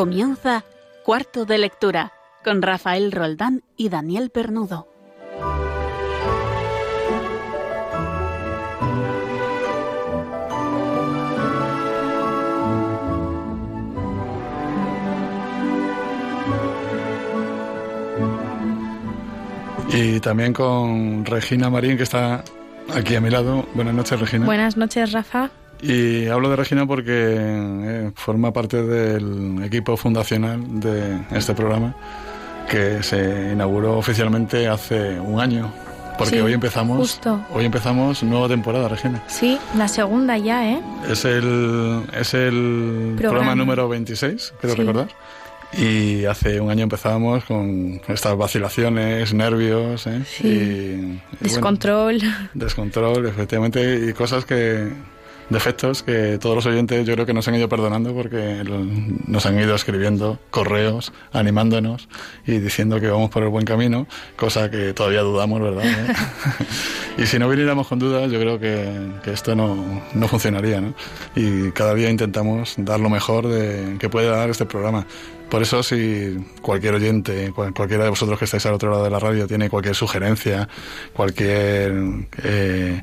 Comienza Cuarto de Lectura con Rafael Roldán y Daniel Pernudo. Y también con Regina Marín, que está aquí a mi lado. Buenas noches, Regina. Buenas noches, Rafa. Y hablo de Regina porque eh, forma parte del equipo fundacional de este programa que se inauguró oficialmente hace un año. Porque hoy empezamos justo. hoy empezamos nueva temporada, Regina. Sí, la segunda ya, ¿eh? Es el es el programa, número 26, creo recordar. Y hace un año empezábamos con estas vacilaciones, nervios, ¿eh? y, descontrol. descontrol, efectivamente, y cosas que, defectos que todos los oyentes yo creo que nos han ido perdonando porque nos han ido escribiendo correos animándonos y diciendo que vamos por el buen camino, cosa que todavía dudamos, ¿verdad? y si no viniéramos con dudas, yo creo que, que esto no, no, funcionaría, ¿no? Y cada día intentamos dar lo mejor de, que puede dar este programa. Por eso, si cualquier oyente, cualquiera de vosotros que estáis al otro lado de la radio, tiene cualquier sugerencia, cualquier... Eh, eh,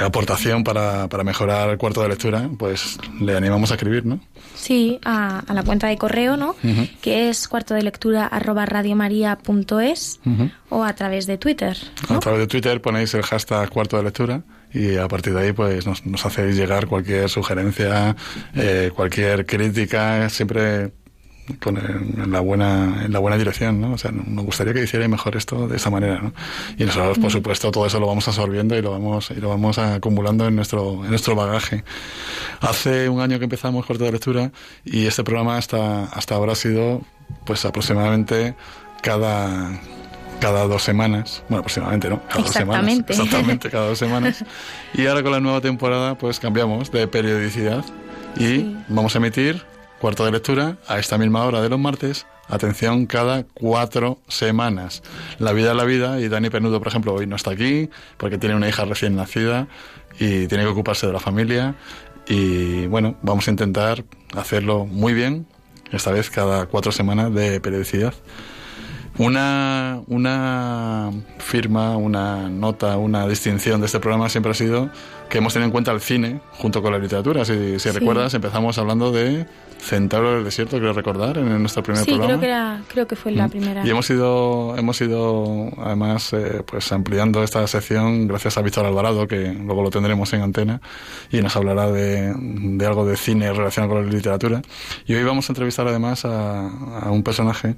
aportación para, para, mejorar el cuarto de lectura, pues le animamos a escribir, ¿no? Sí, a, la cuenta de correo, ¿no? Que es cuarto de lectura arroba radiomaria.es o a través de Twitter. A través de Twitter ponéis el hashtag cuarto de lectura y a partir de ahí pues nos, nos hacéis llegar cualquier sugerencia, eh, cualquier crítica, siempre con en la buena en la buena dirección, ¿no? O sea, nos gustaría que hiciera mejor esto de esta manera, ¿no? Y nosotros, por supuesto, todo eso lo vamos absorbiendo y lo vamos y lo vamos acumulando en nuestro en nuestro bagaje. Hace un año que empezamos corte de lectura y este programa hasta hasta ahora ha sido pues aproximadamente cada cada dos semanas, bueno, aproximadamente, ¿no? Cada dos semanas. Exactamente, cada dos semanas. Y ahora con la nueva temporada, pues cambiamos de periodicidad y vamos a emitir Cuarto de lectura a esta misma hora de los martes. Atención, cada cuatro semanas. La vida es la vida y Dani Penudo, por ejemplo, hoy no está aquí porque tiene una hija recién nacida y tiene que ocuparse de la familia. Y bueno, vamos a intentar hacerlo muy bien, esta vez cada cuatro semanas de periodicidad. Una, una firma, una nota, una distinción de este programa siempre ha sido que hemos tenido en cuenta el cine junto con la literatura. Si, si recuerdas, empezamos hablando de Centauro del Desierto, creo recordar, en nuestro primer programa. Sí, creo que, creo que fue la mm. primera. Y hemos ido, hemos ido además, eh, pues ampliando esta sección gracias a Víctor Alvarado, que luego lo tendremos en antena, y nos hablará de, de algo de cine relacionado con la literatura. Y hoy vamos a entrevistar además a, a un personaje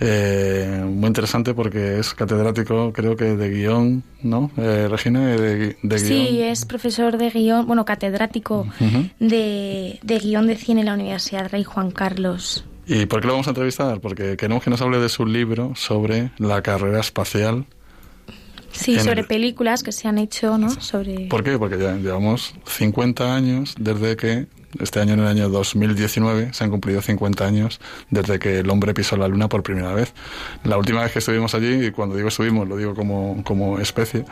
eh, muy interesante porque es catedrático, creo que de guion, ¿no? Eh, Regina, de, de Sí, es profesor de guion, bueno, catedrático de, de guion de cine en la Universidad Rey Juan Carlos. ¿Y por qué lo vamos a entrevistar? Porque queremos que nos hable de su libro sobre la carrera espacial Sí, sobre películas que se han hecho, ¿no? Sobre... ¿Por qué? Porque ya llevamos 50 años desde que este año, en el año 2019, se han cumplido 50 años desde que el hombre pisó la luna por primera vez. La última vez que estuvimos allí, y cuando digo estuvimos, lo digo como, como especie,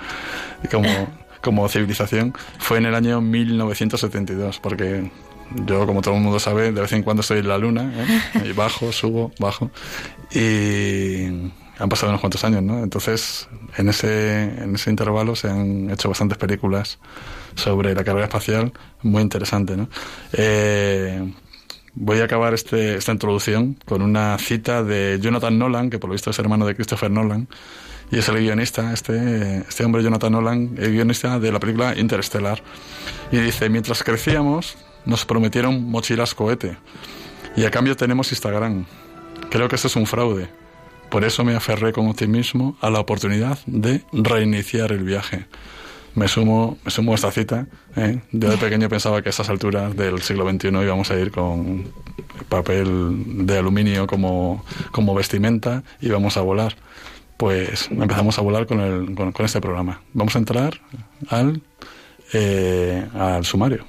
como, como civilización, fue en el año 1972, porque yo, como todo el mundo sabe, de vez en cuando estoy en la luna, ¿eh? y bajo, subo, bajo, y han pasado unos cuantos años, ¿no? Entonces, en ese, en ese intervalo se han hecho bastantes películas sobre la carrera espacial, muy interesante, ¿no? Eh, voy a acabar este, esta introducción con una cita de Jonathan Nolan, que por lo visto es hermano de Christopher Nolan, y es el guionista, este, este hombre Jonathan Nolan, el guionista de la película Interstellar. Y dice, mientras crecíamos, nos prometieron mochilas cohete, y a cambio tenemos Instagram. Creo que eso es un fraude. Por eso me aferré con optimismo a la oportunidad de reiniciar el viaje me sumo, me sumo a esta cita. ¿eh? Yo de pequeño pensaba que a esas alturas del siglo XXI íbamos a ir con papel de aluminio como, como vestimenta y vamos a volar. Pues empezamos a volar con, el, con, este programa. Vamos a entrar al, eh, al sumario.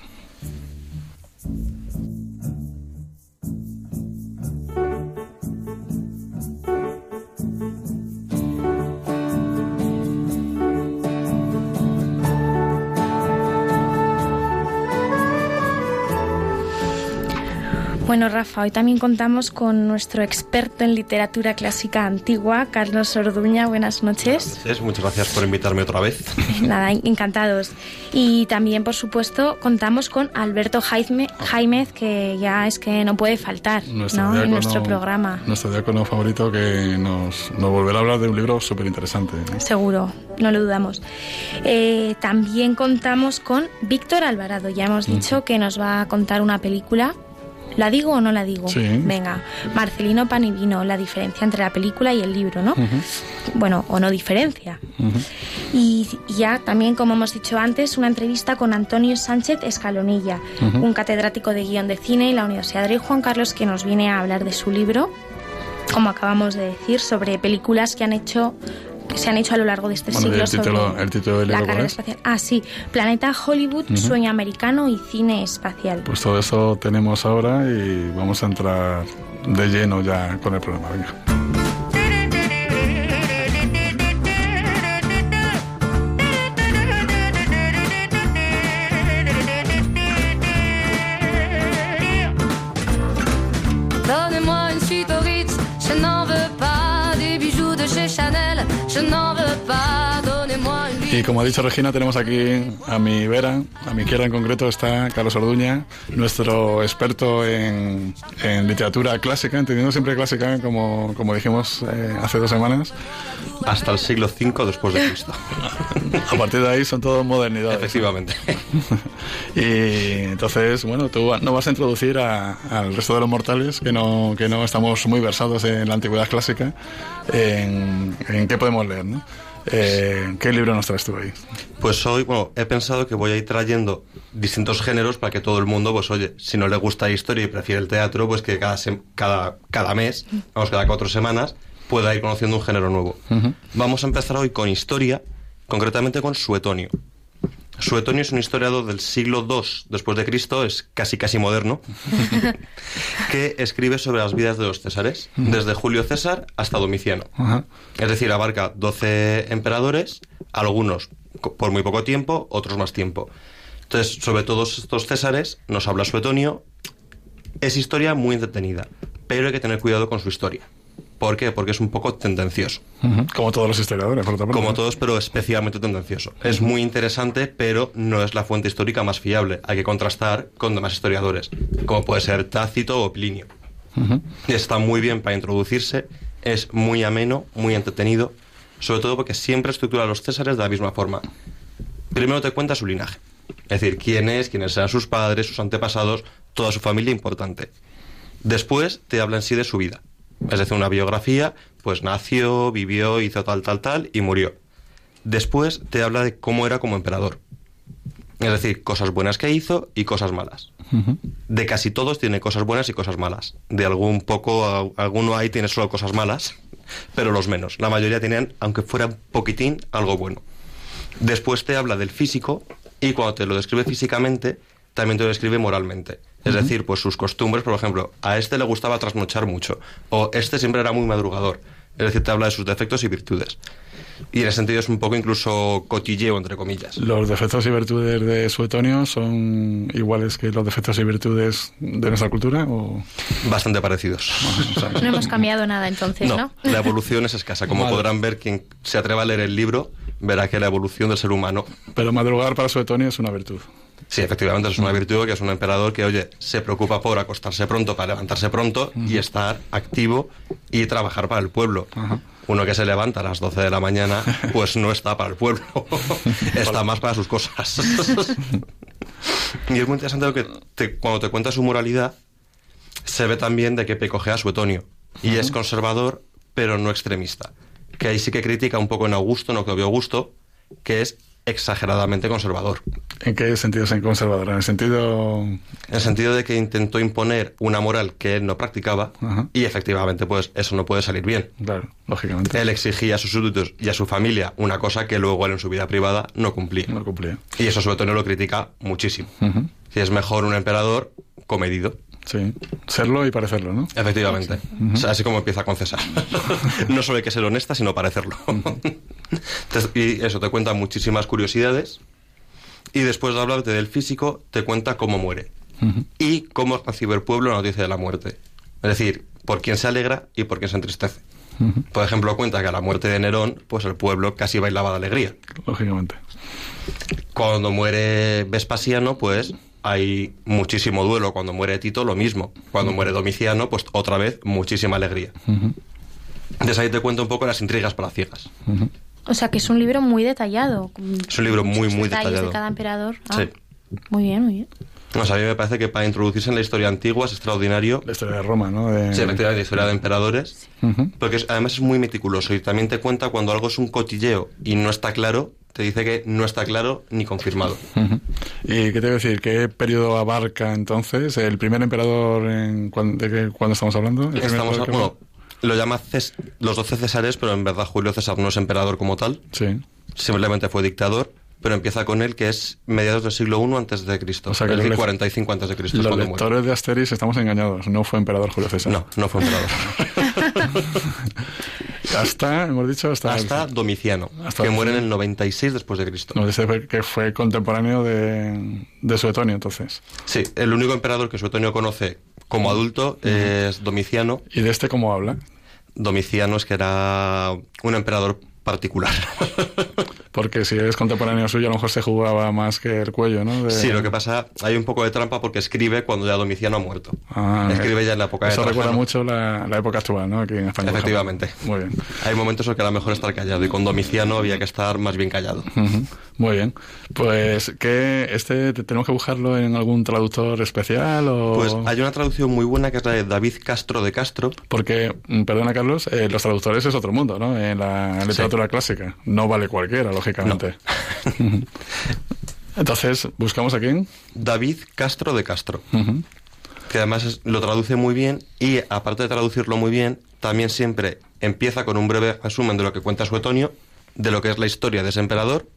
Bueno, Rafa, hoy también contamos con nuestro experto en literatura clásica antigua, Carlos Orduña. Buenas noches. Muchas gracias por invitarme otra vez. Nada, encantados. Y también, por supuesto, contamos con Alberto Jaime, Jaimez, que ya es que no puede faltar ¿no? en nuestro programa. Nuestro diácono favorito que nos, nos volverá a hablar de un libro súper interesante. Seguro, no lo dudamos. Eh, también contamos con Víctor Alvarado. Ya hemos dicho que nos va a contar una película ¿La digo o no la digo? Sí. Venga, Marcelino Panivino, la diferencia entre la película y el libro, ¿no? Bueno, o no diferencia. Y ya también, como hemos dicho antes, una entrevista con Antonio Sánchez Escalonilla, un catedrático de guion de cine en la Universidad de Juan Carlos, que nos viene a hablar de su libro, como acabamos de decir, sobre películas que han hecho que se han hecho a lo largo de este siglo el título, el título del la carrera espacial. Ah, sí, Planeta Hollywood, Sueño Americano y Cine Espacial. Pues todo eso tenemos ahora y vamos a entrar de lleno ya con el programa. Venga. Y como ha dicho Regina, tenemos aquí a mi vera, a mi izquierda en concreto está Carlos Orduña, nuestro experto en, literatura clásica, entendiendo siempre clásica, como, como dijimos eh, hace dos semanas. Hasta el siglo V después de Cristo. a partir de ahí son todo modernidades. Efectivamente. y entonces, bueno, tú nos vas a introducir al resto de los mortales que no, que no estamos muy versados en la antigüedad clásica, en, en qué podemos leer, ¿no? Eh, ¿Qué libro nos traes tú ahí? Pues hoy, bueno, he pensado que voy a ir trayendo distintos géneros para que todo el mundo, pues oye, si no le gusta la historia y prefiere el teatro, pues que cada, cada, cada mes, vamos, cada cuatro semanas, pueda ir conociendo un género nuevo. Vamos a empezar hoy con historia, concretamente con Suetonio. Suetonio es un historiador del siglo II después de Cristo, es casi casi moderno, que escribe sobre las vidas de los césares, desde Julio César hasta Domiciano. Es decir, abarca 12 emperadores, algunos por muy poco tiempo, otros más tiempo. Entonces, sobre todos estos césares nos habla Suetonio. Es historia muy entretenida, pero hay que tener cuidado con su historia. ¿Por qué? Porque es un poco tendencioso. Como todos los historiadores, por otra Como todos, pero especialmente tendencioso. Es muy interesante, pero no es la fuente histórica más fiable. Hay que contrastar con demás historiadores, como puede ser Tácito o Plinio. Está muy bien para introducirse, es muy ameno, muy entretenido, sobre todo porque siempre estructura a los césares de la misma forma. Primero te cuenta su linaje, es decir, quién es, quiénes eran sus padres, sus antepasados, toda su familia importante. Después te habla en sí de su vida es decir, una biografía, pues nació, vivió, hizo tal, tal, tal y murió. Después te habla de cómo era como emperador. Es decir, cosas buenas que hizo y cosas malas. De casi todos tiene cosas buenas y cosas malas. De algún poco, alguno ahí tiene solo cosas malas, pero los menos. La mayoría tenían, aunque fuera un poquitín, algo bueno. Después te habla del físico y cuando te lo describe físicamente, también te lo describe moralmente. Es decir, pues sus costumbres, por ejemplo, a este le gustaba trasnochar mucho, o este siempre era muy madrugador. Es decir, te habla de sus defectos y virtudes. Y en ese sentido es un poco incluso cotilleo, entre comillas. ¿Los defectos y virtudes de Suetonio son iguales que los defectos y virtudes de nuestra cultura? O... Bastante parecidos. No, hemos cambiado nada entonces, ¿no? La evolución es escasa. Como podrán ver, quien se atreva a leer el libro verá que la evolución del ser humano... Pero madrugar para Suetonio es una virtud. Sí, efectivamente, es una virtud que es un emperador que, oye, se preocupa por acostarse pronto para levantarse pronto y estar activo y trabajar para el pueblo. Uno que se levanta a las 12 de la mañana, pues no está para el pueblo, está más para sus cosas. y es muy interesante que cuando te cuenta su moralidad, se ve también de que pecojea su Suetonio. Y es conservador, pero no extremista. Que ahí sí que critica un poco en Augusto, no que obvio Augusto, que es exageradamente conservador. ¿En qué sentido es conservador? En el sentido... En el sentido de que intentó imponer una moral que él no practicaba y efectivamente pues eso no puede salir bien. Claro, lógicamente. Él exigía a sus súbditos y a su familia una cosa que luego él en su vida privada no cumplía. No cumplía. Y eso sobre todo no lo critica muchísimo. Si es mejor un emperador comedido. Sí, serlo y parecerlo, ¿no? Efectivamente. o sea, así como empieza con César. no solo hay que ser honesta, sino parecerlo. y eso, te cuenta muchísimas curiosidades. Y después de hablarte del físico, te cuenta cómo muere. y cómo recibe el pueblo la noticia de la muerte. Es decir, por quién se alegra y por quién se entristece. Por ejemplo, cuenta que a la muerte de Nerón, pues el pueblo casi bailaba de alegría. Lógicamente. Cuando muere Vespasiano, pues hay muchísimo duelo. Cuando muere Tito, lo mismo. Cuando muere Domiciano, pues otra vez muchísima alegría. Entonces ahí te cuento un poco las intrigas palaciegas. O sea que es un libro muy detallado. Es un libro muy, muy detallado. de cada emperador. Ah, Sí. Muy bien, muy bien. O sea, a mí me parece que para introducirse en la historia antigua es extraordinario. La historia de Roma, ¿no? De... Sí, efectivamente, la historia de emperadores. Ujú. Porque es- además es muy meticuloso y también te cuenta cuando algo es un cotilleo y no está claro, te dice que no está claro ni confirmado. ¿Y qué te voy a decir? ¿Qué periodo abarca entonces? ¿El primer emperador en de qué, cuándo estamos hablando? ¿El Estamos, que- bueno, lo llama Ces- los doce Césares, pero en verdad Julio César no es emperador como tal, Sí. simplemente fue dictador, pero empieza con él que es mediados del siglo I antes de Cristo, O sea que lec- 45 antes de Cristo Los cuando muere. lectores de Asterix estamos engañados. No fue emperador Julio César. No, no fue emperador. Hasta, hemos dicho, hasta... Hasta Domiciano, Hasta que muere en el 96 después de Cristo. Dice que fue contemporáneo de, de Suetonio, entonces. Sí, el único emperador que Suetonio conoce como adulto es Domiciano. ¿Y de este cómo habla? Domiciano es que era un emperador particular. Porque si es contemporáneo suyo, a lo mejor se jugaba más que el cuello, ¿no? De- Sí, lo que pasa, hay un poco de trampa porque escribe cuando ya Domiciano ha muerto. Ah, escribe ya en la época de Eso recuerda Trajano. mucho la, la época actual, ¿no? Aquí en España. Efectivamente. Muy bien. Hay momentos en que era mejor estar callado y con Domiciano había que estar más bien callado. Muy bien. Pues, que este te- tenemos que buscarlo en algún traductor especial o...? Pues hay una traducción muy buena que es la de David Castro de Castro. Porque, mm, perdona Carlos, eh, los traductores es otro mundo, ¿no? En la literatura clásica. No vale cualquiera, lógicamente. Entonces, ¿buscamos a quién? David Castro de Castro. Que además es- lo traduce muy bien y aparte de traducirlo muy bien, también siempre empieza con un breve resumen de lo que cuenta Suetonio, de lo que es la historia de ese emperador.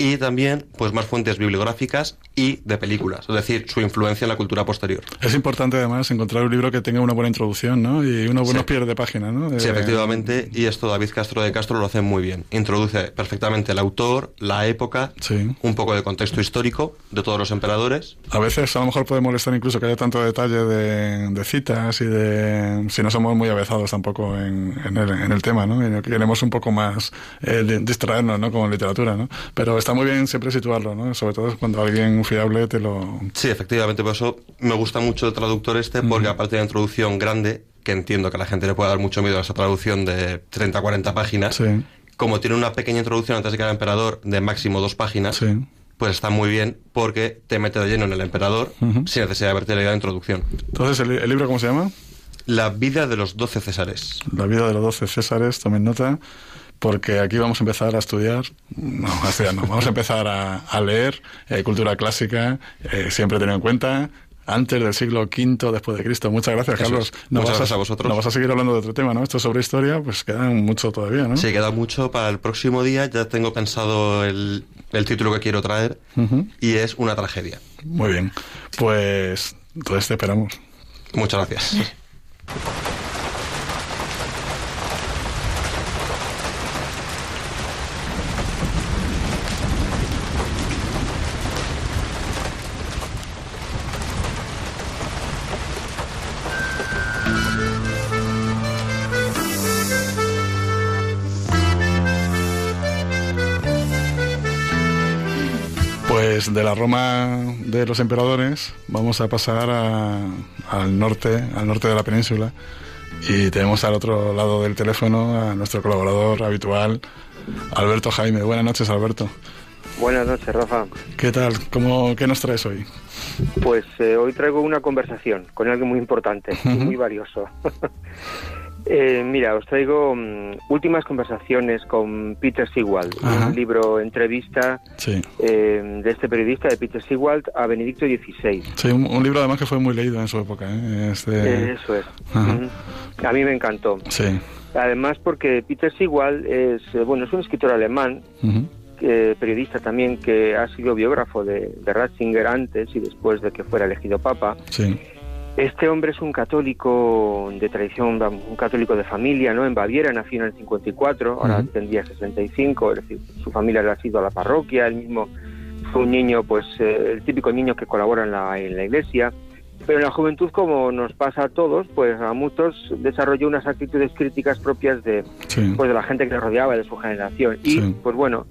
Y también pues más fuentes bibliográficas y de películas, es decir, su influencia en la cultura posterior. Es importante además encontrar un libro que tenga una buena introducción, ¿no? Y unos buenos Sí. pies de página, ¿no? De- Sí, efectivamente, y esto David Castro de Castro lo hace muy bien. Introduce perfectamente el autor, la época, Sí. un poco de contexto histórico de todos los emperadores. A veces a lo mejor puede molestar incluso que haya tanto detalle de, de citas y de... si no somos muy avezados tampoco en, en el, en el tema, ¿no? Y queremos un poco más eh, di- distraernos, ¿no? Como en literatura, ¿no? Pero está muy bien siempre situarlo, ¿no? Sobre todo cuando alguien fiable te lo... Sí, efectivamente, por eso me gusta mucho el traductor este, porque aparte de la introducción grande, que entiendo que a la gente le puede dar mucho miedo a esa traducción de 30-40 páginas, Sí. como tiene una pequeña introducción antes de que era emperador de máximo dos páginas, Sí. pues está muy bien porque te mete de lleno en el emperador sin necesidad de haberte leído la introducción. Entonces, ¿el, el libro cómo se llama? La vida de los doce Césares. La vida de los doce Césares, tomen nota, porque aquí vamos a empezar a estudiar, no, a estudiar no, vamos a empezar a, a leer eh, cultura clásica, eh, siempre teniendo en cuenta, antes del siglo V después de Cristo. Muchas gracias, Eso Carlos. Muchas vas gracias a vosotros. No vas a seguir hablando de otro tema, ¿no? Esto sobre historia, pues queda mucho todavía, ¿no? Sí, queda mucho para el próximo día. Ya tengo pensado el, el título que quiero traer y es una tragedia. Muy bien. Pues entonces te esperamos. Muchas gracias. Pues de la Roma de los emperadores vamos a pasar a- al norte, al norte de la península y tenemos al otro lado del teléfono a nuestro colaborador habitual, Alberto Jaime. Buenas noches, Alberto. Buenas noches, Rafa. ¿Qué tal? ¿Cómo, ¿Qué nos traes hoy? Pues eh, hoy traigo una conversación con alguien muy importante y muy valioso. Eh, mira, os traigo mm, últimas conversaciones con Peter Sigwald, Ajá. un libro entrevista Sí, eh, de este periodista de Peter Sigwald a Benedicto XVI. sí un, un libro además que fue muy leído en su época. ¿eh? Este- Eso es. Ajá. A mí me encantó. Sí. Además porque Peter Sigwald es, eh, bueno, es un escritor alemán, periodista también que ha sido biógrafo de, de Ratzinger antes y después de que fuera elegido papa. Sí. Este hombre es un católico de tradición, un católico de familia, ¿no? En Baviera nació en el 54, ahora Ujú. tendría 65, es decir, su familia le ha sido a la parroquia, él mismo fue un niño, pues eh, el típico niño que colabora en la, en la iglesia, pero en la juventud, como nos pasa a todos, pues a muchos desarrolló unas actitudes críticas propias de, pues, de la gente que le rodeaba, de su generación. Y, pues bueno,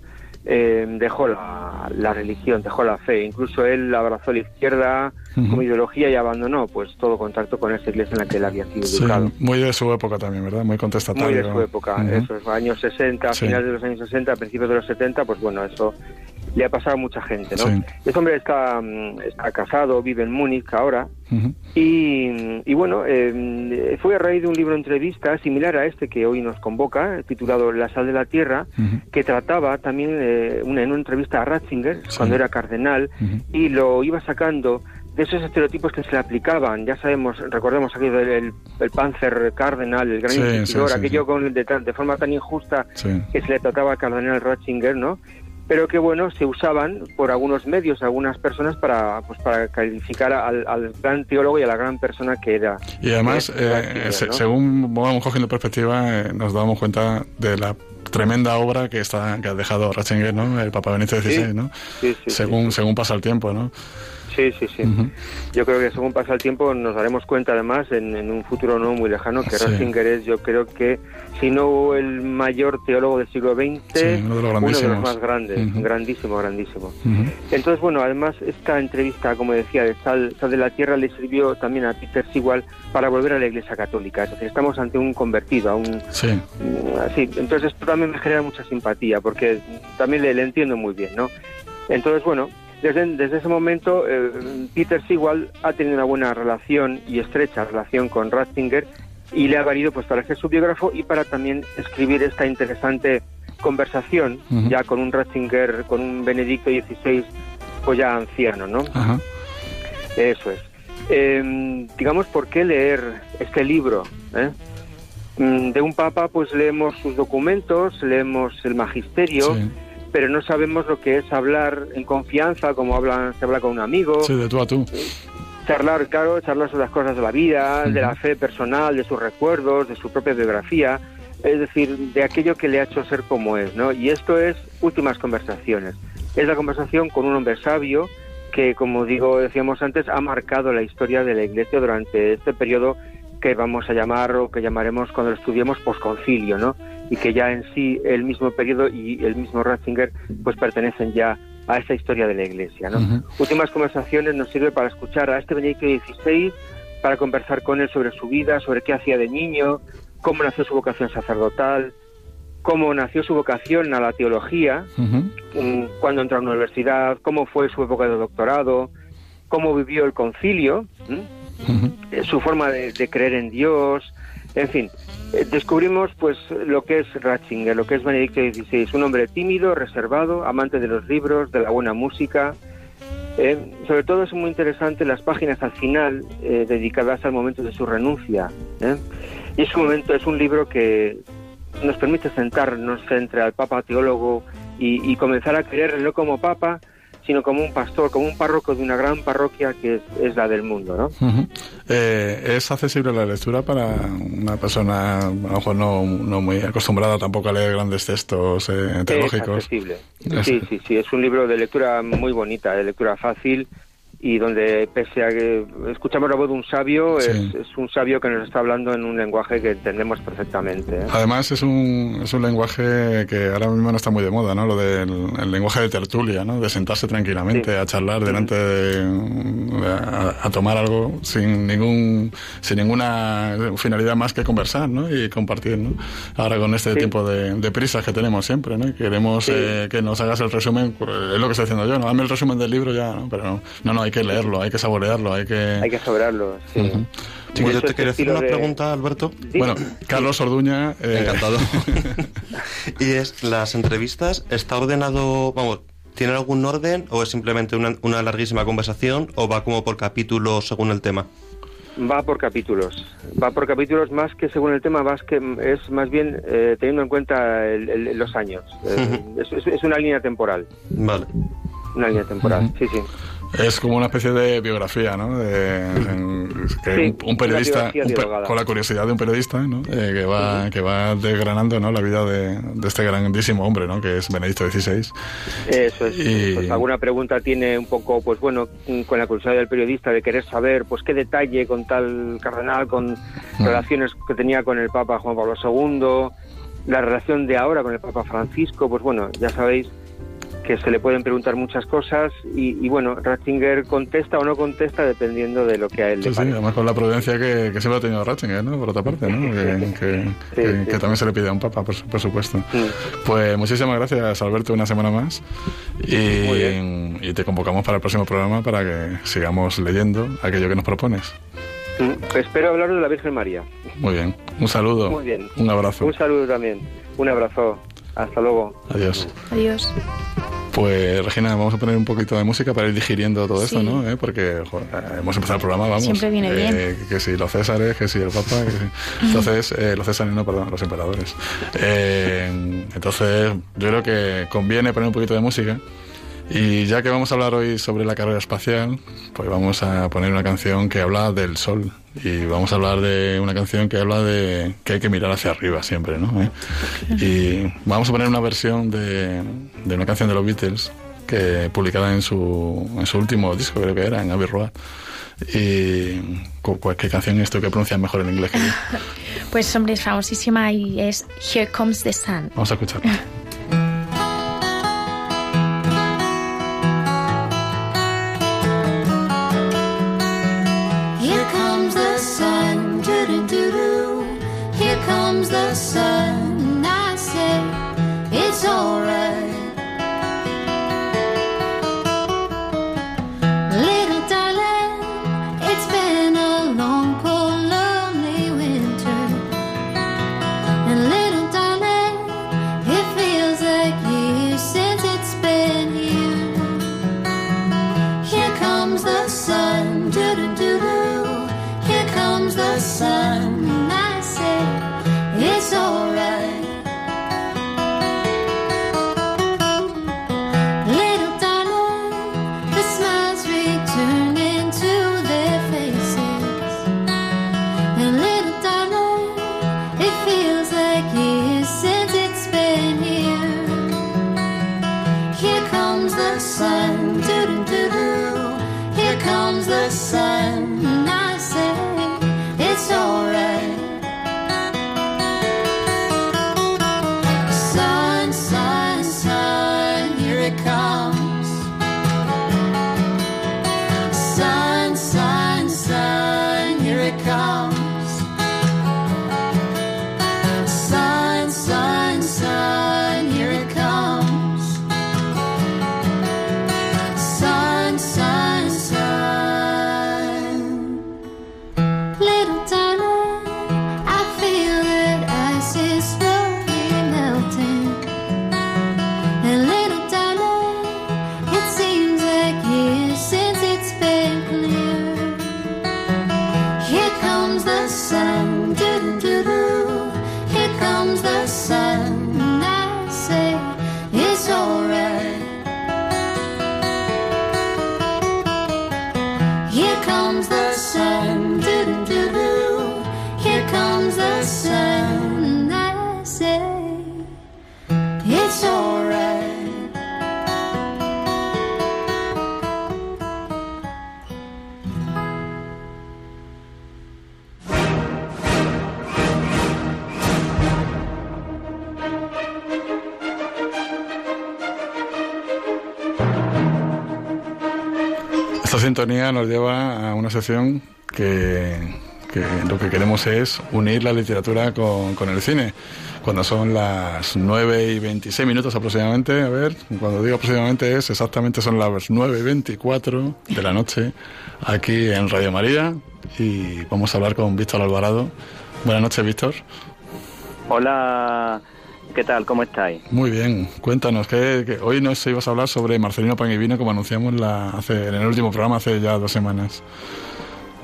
eh, dejó la, la, religión, dejó la fe. Incluso él abrazó la izquierda como ideología y abandonó pues todo contacto con esa iglesia en la que él había sido educado. muy de su época también, ¿verdad? Muy contestatario. Muy de su época, eso es, años 60, finales de los años 60, principios de los 70, pues bueno, eso le ha pasado a mucha gente, ¿no? Este hombre está, mm, está, casado, vive en Múnich ahora, y, y, bueno, eh, fue a raíz de un libro de entrevista similar a este que hoy nos convoca, titulado La sal de la tierra, que trataba también eh, una, en una entrevista a Ratzinger, cuando era cardenal, y lo iba sacando de esos estereotipos que se le aplicaban, ya sabemos, recordemos aquello del el Panzer Cardenal, el gran inquisidor, aquello con, de, de, forma tan injusta que se le trataba al cardenal Ratzinger, ¿no? Pero que bueno se usaban por algunos medios algunas personas para pues para calificar al, gran teólogo y a la gran persona que era. Y además eh, según vamos cogiendo perspectiva eh, nos damos cuenta de la tremenda obra que está que ha dejado Ratzinger no el Papa Benito XVI no según según pasa el tiempo no Sí, sí, sí. Yo creo que según pasa el tiempo nos daremos cuenta además en, un futuro no muy lejano que Ratzinger es yo creo que si no el mayor teólogo del siglo XX, uno, de los más grandes, grandísimo, grandísimo. Entonces bueno, además esta entrevista como decía de Sal, Sal, de la Tierra le sirvió también a Peter Sigual para volver a la Iglesia Católica, es decir, estamos ante un convertido, a un... Sí. Así, entonces esto también me genera mucha simpatía porque también le, le entiendo muy bien, ¿no? Entonces bueno, desde, ese momento, eh, Peter Sewell ha tenido una buena relación y estrecha relación con Ratzinger y le ha valido pues para ser su biógrafo y para también escribir esta interesante conversación ya con un Ratzinger, con un Benedicto XVI, pues ya anciano, ¿no? Eso es. Em, digamos, ¿por qué leer este libro? Eh? Mm, de un papa, pues leemos sus documentos, leemos el magisterio pero no sabemos lo que es hablar en confianza, como hablan, se habla con un amigo. Sí, de tú a tú. Charlar, claro, charlar sobre las cosas de la vida, de la fe personal, de sus recuerdos, de su propia biografía, es decir, de aquello que le ha hecho ser como es, ¿no? Y esto es últimas conversaciones. Es la conversación con un hombre sabio que, como digo, decíamos antes, ha marcado la historia de la Iglesia durante este periodo que vamos a llamar o que llamaremos cuando lo estudiemos posconcilio, ¿no? y que ya en sí el mismo periodo y el mismo Ratzinger pues pertenecen ya a esa historia de la Iglesia. ¿no? Últimas conversaciones nos sirve para escuchar a este Benedicto XVI, para conversar con él sobre su vida, sobre qué hacía de niño, cómo nació su vocación sacerdotal, cómo nació su vocación a la teología, mm, cuando entró a la universidad, cómo fue su época de doctorado, cómo vivió el concilio, su forma de, creer en Dios, en fin, eh, descubrimos pues lo que es Ratzinger, lo que es Benedicto XVI, un hombre tímido, reservado, amante de los libros, de la buena música. Eh, sobre todo es muy interesante las páginas al final eh, dedicadas al momento de su renuncia. Y es un momento, es un libro que nos permite sentarnos frente al Papa teólogo y, y comenzar a creerlo como Papa, sino como un pastor, como un párroco de una gran parroquia que es, la del mundo, ¿no? Eh, ¿Es accesible la lectura para una persona, a lo mejor no, no muy acostumbrada tampoco a leer grandes textos eh, teológicos? Es accesible. Sí, sí, sí, es un libro de lectura muy bonita, de lectura fácil y donde pese a que escuchamos la voz de un sabio, es, un sabio que nos está hablando en un lenguaje que entendemos perfectamente. ¿eh? Además es un, es un lenguaje que ahora mismo no está muy de moda, ¿no? Lo del el lenguaje de tertulia, ¿no? De sentarse tranquilamente a charlar delante de, a, tomar algo sin ningún sin ninguna finalidad más que conversar, ¿no? Y compartir, ¿no? Ahora con este tipo de, de, prisas que tenemos siempre, ¿no? Queremos eh, que nos hagas el resumen, pues, es lo que estoy haciendo yo, ¿no? Dame el resumen del libro ya, ¿no? Pero no, no, no hay que leerlo, hay que saborearlo, hay que... Hay que saborearlo, sí. yo te quería hacer una pregunta, Alberto. Bueno, Carlos Orduña... Eh... Encantado. y es, ¿las entrevistas está ordenado, vamos, ¿tiene algún orden o es simplemente una, una larguísima conversación o va como por capítulos según el tema? Va por capítulos, va por capítulos más que según el tema, más que es más bien eh, teniendo en cuenta los años. Eh, es, es, una línea temporal. Vale. Una línea temporal, sí, sí. Es como una especie de biografía, ¿no? De, un, periodista, con la curiosidad de un periodista, ¿no? Eh, que, va, que va desgranando ¿no? la vida de, este grandísimo hombre, ¿no? Que es Benedicto XVI. Eso es. Y... Pues alguna pregunta tiene un poco, pues bueno, con la curiosidad del periodista de querer saber, pues qué detalle con tal cardenal, con relaciones que tenía con el Papa Juan Pablo II, la relación de ahora con el Papa Francisco, pues bueno, ya sabéis que se le pueden preguntar muchas cosas y, bueno, Ratzinger contesta o no contesta dependiendo de lo que a él le sí, Sí, además con la prudencia que, siempre ha tenido Ratzinger, ¿no? Por otra parte, ¿no? Que, también se le pide a un papa, por, supuesto. Pues muchísimas gracias, Alberto, una semana más y, y te convocamos para el próximo programa para que sigamos leyendo aquello que nos propones. Espero hablar de la Virgen María. Muy bien, un saludo. Muy bien. Un abrazo. Un saludo también. Un abrazo. Hasta luego. Adiós. Adiós. Pues Regina, vamos a poner un poquito de música para ir digiriendo todo esto, ¿no? ¿Eh? Porque hemos empezado el programa, vamos. Siempre viene bien. Eh, que si los Césares, que si el Papa. Entonces, eh, los Césares, no, perdón, los emperadores. entonces, yo creo que conviene poner un poquito de música. Y ya que vamos a hablar hoy sobre la carrera espacial, pues vamos a poner una canción que habla del sol. Y vamos a hablar de una canción que habla de que hay que mirar hacia arriba siempre, ¿no? ¿Eh? Y vamos a poner una versión de, de, una canción de los Beatles que publicada en su, en su último disco, creo que era, en Abbey Road. Y ¿qué canción es esto que pronuncias mejor en inglés que yo? Pues hombre, es famosísima y es Here Comes the Sun. Vamos a escucharla. Sintonía nos lleva a una sección que, lo que queremos es unir la literatura con, el cine. Cuando son las 9 y 26 minutos aproximadamente, a ver, cuando digo aproximadamente es exactamente son las 9 y 24 de la noche aquí en Radio María y vamos a hablar con Víctor Alvarado. Buenas noches, Víctor. Hola, ¿Qué tal? ¿Cómo estáis? Muy bien. Cuéntanos, que, hoy nos ibas a hablar sobre Marcelino Pan y Vino, como anunciamos la, hace, en el último programa hace ya dos semanas.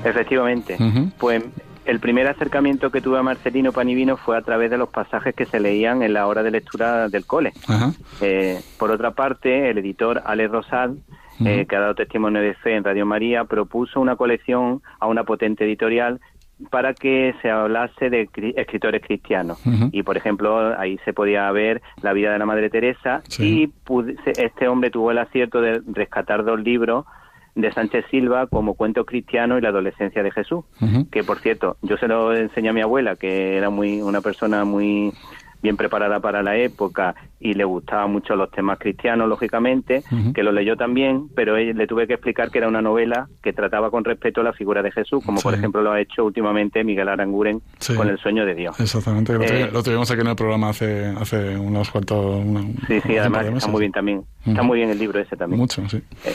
Efectivamente. Pues el primer acercamiento que tuve a Marcelino Pan y Vino fue a través de los pasajes que se leían en la hora de lectura del cole. Eh, por otra parte, el editor Ale Rosal eh, que ha dado testimonio de fe en Radio María, propuso una colección a una potente editorial para que se hablase de escritores cristianos. Y, por ejemplo, ahí se podía ver la vida de la Madre Teresa y este hombre tuvo el acierto de rescatar dos libros de Sánchez Silva como Cuento Cristiano y la Adolescencia de Jesús, que por cierto, yo se lo enseñé a mi abuela, que era muy una persona muy bien preparada para la época y le gustaban mucho los temas cristianos, lógicamente, que lo leyó también, pero le tuve que explicar que era una novela que trataba con respeto a la figura de Jesús, como por ejemplo lo ha hecho últimamente Miguel Aranguren con El sueño de Dios. Exactamente, lo, eh, tuvimos aquí en el programa hace, hace unos cuantos... sí, sí, además está muy bien también. Está muy bien el libro ese también. Mucho, sí. Eh,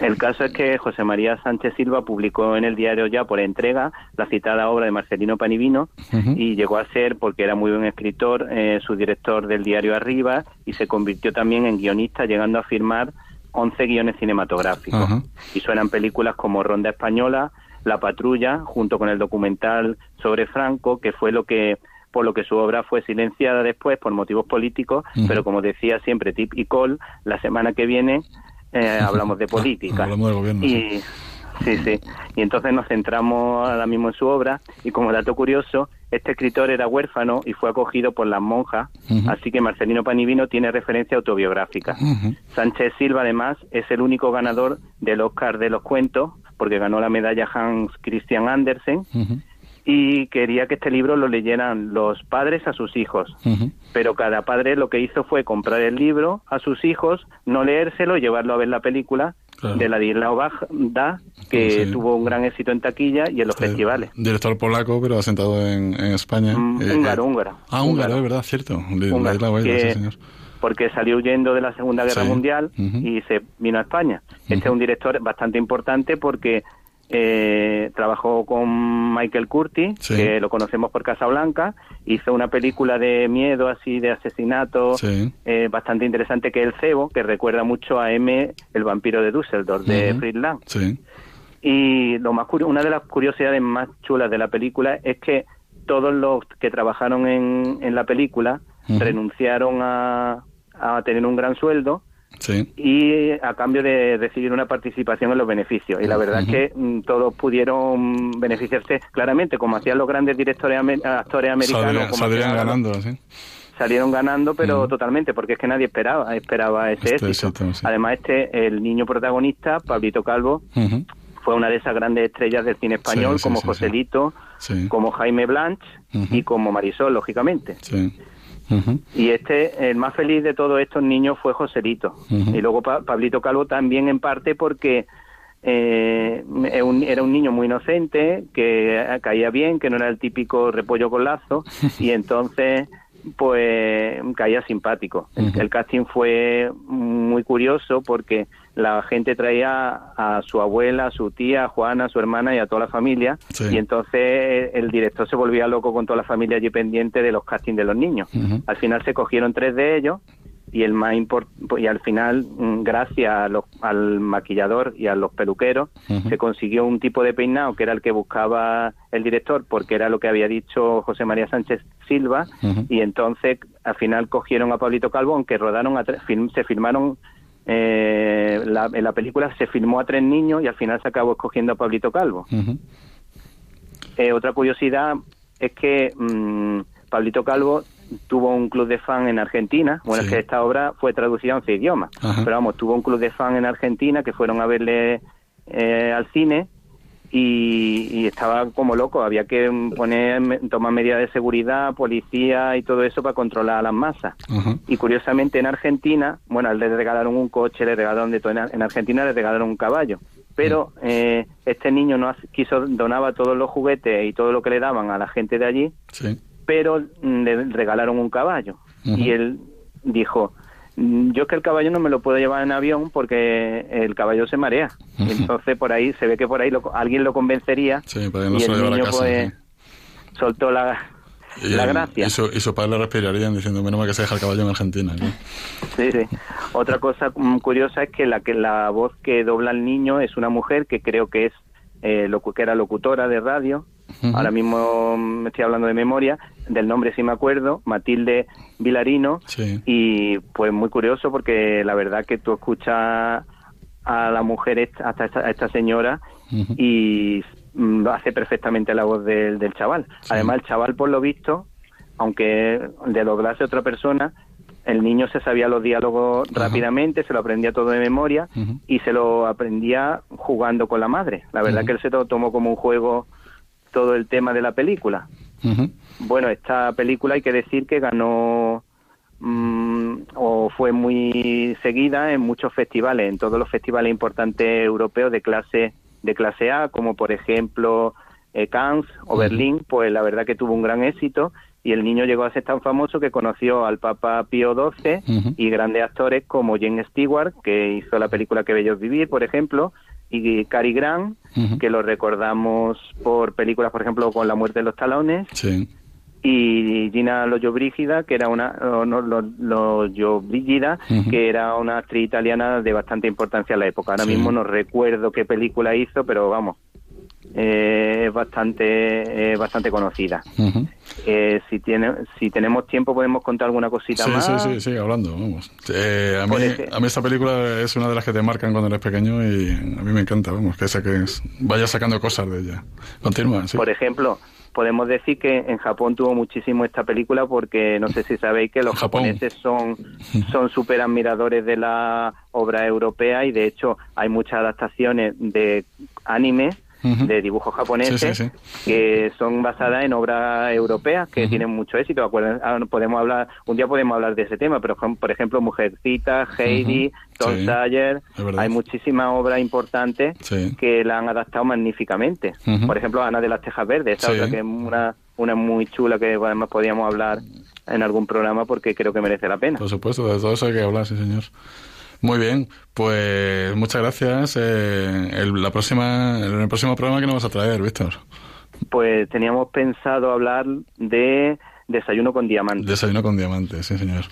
el caso es que José María Sánchez Silva publicó en el diario ya por entrega la citada obra de Marcelino Panivino y llegó a ser, porque era muy buen escritor, eh, su director del diario Arriba y se convirtió también en guionista, llegando a firmar 11 guiones cinematográficos. Y suenan películas como Ronda Española, La Patrulla, junto con el documental sobre Franco, que fue lo que por lo que su obra fue silenciada después por motivos políticos, pero como decía siempre Tip y Cole, la semana que viene eh, hablamos de política. hablamos del gobierno. Y, sí. sí, Y entonces nos centramos ahora mismo en su obra y como dato curioso, este escritor era huérfano y fue acogido por las monjas, así que Marcelino Panivino tiene referencia autobiográfica. Sánchez Silva, además, es el único ganador del Oscar de los cuentos, porque ganó la medalla Hans Christian Andersen, y quería que este libro lo leyeran los padres a sus hijos. Pero cada padre lo que hizo fue comprar el libro a sus hijos, no leérselo, llevarlo a ver la película de la Isla que tuvo un gran éxito en taquilla y en los festivales. Director polaco, pero asentado en, en España. Mm, eh, húngaro, eh, húngaro. Ah, húngaro, es verdad, cierto. porque salió huyendo de la Segunda Guerra Mundial y se vino a España. Este es un director bastante importante porque eh, trabajó con Michael Curtis, que lo conocemos por Casablanca, hizo una película de miedo así de asesinato eh, bastante interesante que es El Cebo, que recuerda mucho a M, el vampiro de Düsseldorf de Friedland. Y lo más una de las curiosidades más chulas de la película es que todos los que trabajaron en, en la película renunciaron a, a tener un gran sueldo y a cambio de recibir una participación en los beneficios. Y la verdad es que mm, todos pudieron beneficiarse claramente, como hacían los grandes directores actores americanos. Salieron, ganando, Salieron ganando, pero totalmente, porque es que nadie esperaba esperaba ese este, éxito. Además, este, el niño protagonista, Pablito Calvo, fue una de esas grandes estrellas del cine español, como Joselito, como Jaime Blanche y como Marisol, lógicamente. Y este, el más feliz de todos estos niños fue Joselito. Y luego Pablito Calvo también en parte porque eh, era un niño muy inocente, que caía bien, que no era el típico repollo con lazo, y entonces pues caía simpático. el, casting fue muy curioso porque la gente traía a su abuela, a su tía, a Juana, a su hermana y a toda la familia. Y entonces el director se volvía loco con toda la familia allí pendiente de los castings de los niños. Al final se cogieron tres de ellos y el más y al final mm, gracias al maquillador y a los peluqueros se consiguió un tipo de peinado que era el que buscaba el director porque era lo que había dicho José María Sánchez Silva y entonces al final cogieron a Pablito Calvo que rodaron a se filmaron eh, la, en la película se filmó a tres niños y al final se acabó escogiendo a Pablito Calvo. Eh, otra curiosidad es que mm, Pablito Calvo tuvo un club de fan en Argentina. Bueno, es que esta obra fue traducida a 11 idiomas, pero vamos, tuvo un club de fan en Argentina que fueron a verle eh, al cine y, estaba como loco. Había que poner, tomar medidas de seguridad, policía y todo eso para controlar a las masas. Y curiosamente en Argentina, bueno, le regalaron un coche, le regalaron de todo. En Argentina le regalaron un caballo. Pero eh, este niño no quiso donaba todos los juguetes y todo lo que le daban a la gente de allí, pero le regalaron un caballo. Y él dijo, Mm, yo es que el caballo no me lo puedo llevar en avión porque el caballo se marea. Entonces por ahí se ve que por ahí alguien lo convencería sí, para no y el niño pues soltó la, la gracia. Y su, y su padre le respirarían diciendo, menos mal que se deja el caballo en Argentina. Sí, sí. Otra cosa mm, curiosa es que la, que la voz que dobla al niño es una mujer que creo que es eh, que era locutora de radio Ahora mismo me estoy hablando de memoria, del nombre sí me acuerdo, Matilde Vilarino, y pues muy curioso porque la verdad que tú escuchas a la mujer, hasta esta, a esta señora, y mm, hace perfectamente la voz del, del chaval. Además, el chaval, por lo visto, aunque de doblase otra persona, el niño se sabía los diálogos rápidamente, se lo aprendía todo de memoria y se lo aprendía jugando con la madre. La verdad que él se lo tomó como un juego todo el tema de la película. Bueno, esta película hay que decir que ganó mm, o fue muy seguida en muchos festivales, en todos los festivales importantes europeos de clase de clase A, como por ejemplo eh, Cannes o Berlín, pues la verdad que tuvo un gran éxito y el niño llegó a ser tan famoso que conoció al Papa Pío XII y grandes actores como James Stewart, que hizo la película Que Bellos Vivir, por ejemplo, y Cary Grant, que lo recordamos por películas, por ejemplo, con La muerte de los talones. Y Gina Lollobrigida, que era una no, lo, que era una actriz italiana de bastante importancia en la época. Ahora mismo no recuerdo qué película hizo, pero vamos, eh, es bastante eh, bastante conocida. eh, si tiene si tenemos tiempo podemos contar alguna cosita más. Sí, sí, sí, hablando. Vamos. Eh, a, mí, a mí esta película es una de las que te marcan cuando eres pequeño y a mí me encanta, vamos, que saques, vayas sacando cosas de ella. Continúa. Sí. Por ejemplo, podemos decir que en Japón tuvo muchísimo esta película porque no sé si sabéis que los japoneses son son súper admiradores de la obra europea y de hecho hay muchas adaptaciones de anime de dibujos japoneses que son basadas en obras europeas que tienen mucho éxito. Ah, podemos hablar, un día podemos hablar de ese tema, pero por ejemplo Mujercita, Heidi, Tom Sawyer, hay muchísimas obras importantes que la han adaptado magníficamente. Por ejemplo Ana de las Tejas Verdes, esa otra que es una, una muy chula que además podríamos hablar en algún programa porque creo que merece la pena. Por supuesto, de todo eso hay que hablar, sí señor. Muy bien, pues muchas gracias. Eh, el, la próxima, en el próximo programa que nos vas a traer, Víctor. Pues teníamos pensado hablar de Desayuno con diamantes. Desayuno con diamantes, sí, señor.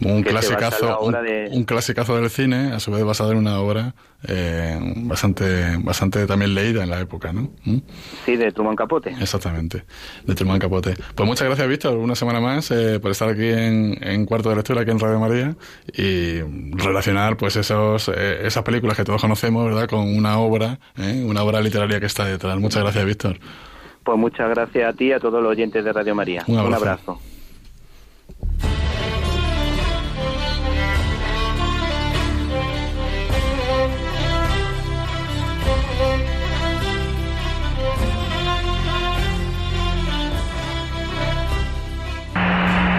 Un clasicazo, un, clasicazo del cine, a su vez basado en una obra eh, bastante, bastante también leída en la época, ¿no? ¿Mm? Sí, de Truman Capote. Exactamente, de Truman Capote. Pues muchas gracias, Víctor, una semana más eh, por estar aquí en, en, Cuarto de Lectura, aquí en Radio María, y relacionar pues esos, eh, esas películas que todos conocemos, ¿verdad?, con una obra, ¿eh? una obra literaria que está detrás. Muchas gracias, Víctor. Pues muchas gracias a ti y a todos los oyentes de Radio María. Un abrazo. Un abrazo.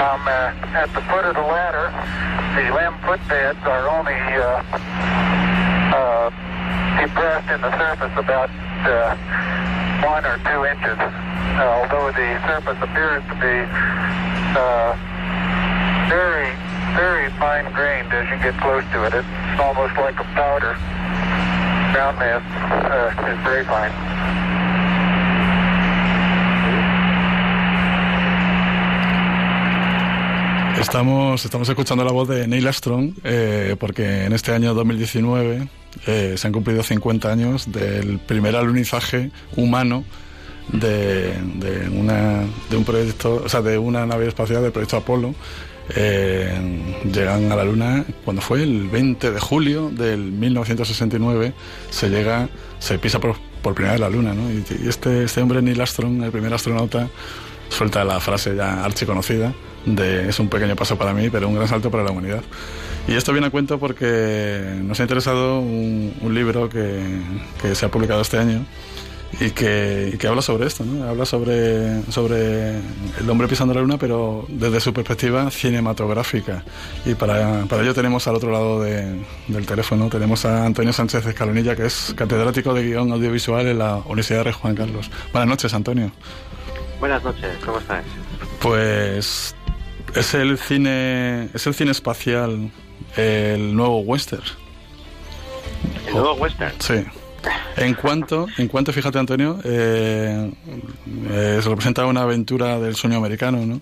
Um, uh, at the foot of the ladder, the limb footbeds are only uh, uh, depressed in the surface about uh, one or two inches, uh, although the surface appears to be uh, very, very fine grained as you get close to it. It's almost like a powder. Ground mass uh, is very fine. Estamos, estamos escuchando la voz de Neil Armstrong eh, porque en este año 2019 eh, se han cumplido 50 años del primer alunizaje humano de, de, una, de un proyecto, o sea, de una nave espacial del proyecto Apolo. Eh, llegan a la Luna cuando fue el 20 de julio del 1969 se llega se pisa por, primera vez la Luna ¿no? y este, este hombre Neil Armstrong el primer astronauta suelta la frase ya archiconocida de es un pequeño paso para mí, pero un gran salto para la humanidad. Y esto viene a cuento porque nos ha interesado un, un libro que, que, se ha publicado este año y que, y que habla sobre esto, ¿no? habla sobre, sobre el hombre pisando la luna, pero desde su perspectiva cinematográfica. Y para, para ello tenemos al otro lado de, del teléfono, tenemos a Antonio Sánchez Escalonilla, que es catedrático de guion audiovisual en la Universidad de Rey Juan Carlos. Buenas noches, Antonio. Buenas noches, ¿cómo estás? Pues es el cine, es el cine espacial, el nuevo western. ¿El nuevo western? Sí. En cuanto, en cuanto, fíjate Antonio, eh, eh, se representa una aventura del sueño americano, ¿no?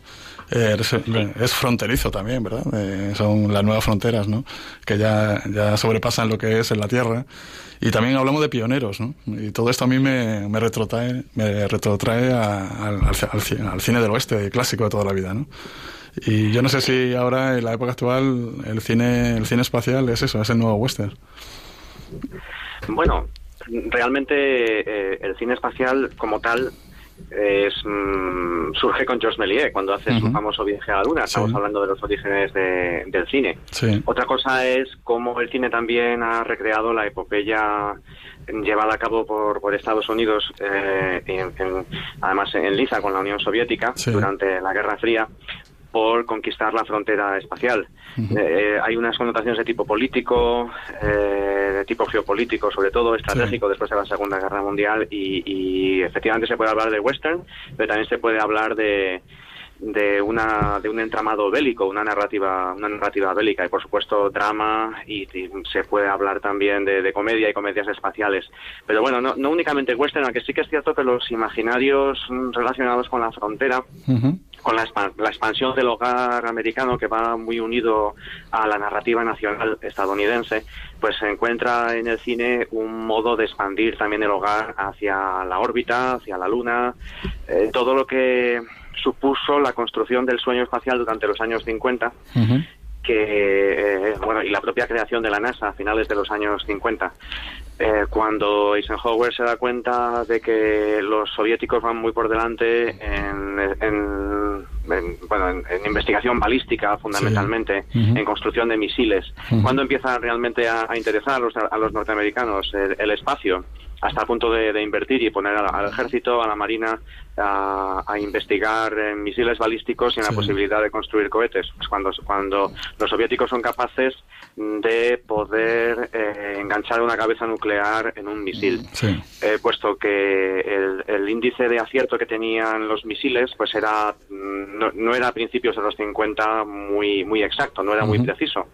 Eh, es, es, fronterizo también, ¿verdad? Eh, son las nuevas fronteras, ¿no? Que ya, ya sobrepasan lo que es en la Tierra. Y también hablamos de pioneros, ¿no? Y todo esto a mí me, me retrotrae, me retrotrae a, al, al, al, cine del oeste, clásico de toda la vida, ¿no? Y yo no sé si ahora, en la época actual, el cine, el cine espacial es eso, es el nuevo western. Bueno, realmente eh, el cine espacial como tal es, mm, surge con Georges Méliès cuando hace su famoso viaje a la luna. Estamos hablando de los orígenes del cine. Otra cosa es cómo el cine también ha recreado la epopeya llevada a cabo por, por Estados Unidos, eh, además en liza con la Unión Soviética durante la Guerra Fría, por conquistar la frontera espacial. Eh, hay unas connotaciones de tipo político, eh, de tipo geopolítico, sobre todo estratégico después de la Segunda Guerra Mundial y, y, efectivamente se puede hablar de western, pero también se puede hablar de, de una de un entramado bélico, una narrativa una narrativa bélica y por supuesto drama y, se puede hablar también de, comedia y comedias espaciales. Pero bueno, no, no únicamente western, aunque sí que es cierto que los imaginarios relacionados con la frontera, con la, la expansión del hogar americano que va muy unido a la narrativa nacional estadounidense, pues se encuentra en el cine un modo de expandir también el hogar hacia la órbita, hacia la luna, eh, todo lo que supuso la construcción del sueño espacial durante los años 50, que, eh, bueno, y la propia creación de la NASA a finales de los años 50. Eh, cuando Eisenhower se da cuenta de que los soviéticos van muy por delante en, bueno, en, investigación balística fundamentalmente, en construcción de misiles, cuando empieza realmente a, interesar a los, a los norteamericanos el, espacio, hasta el punto de, invertir y poner al, ejército, a la marina, a, investigar en misiles balísticos y en la posibilidad de construir cohetes. Pues cuando, cuando los soviéticos son capaces de poder eh, enganchar una cabeza nuclear en un misil, eh, puesto que el, índice de acierto que tenían los misiles pues era no, no, era a principios de los 50 muy muy exacto, no era muy preciso.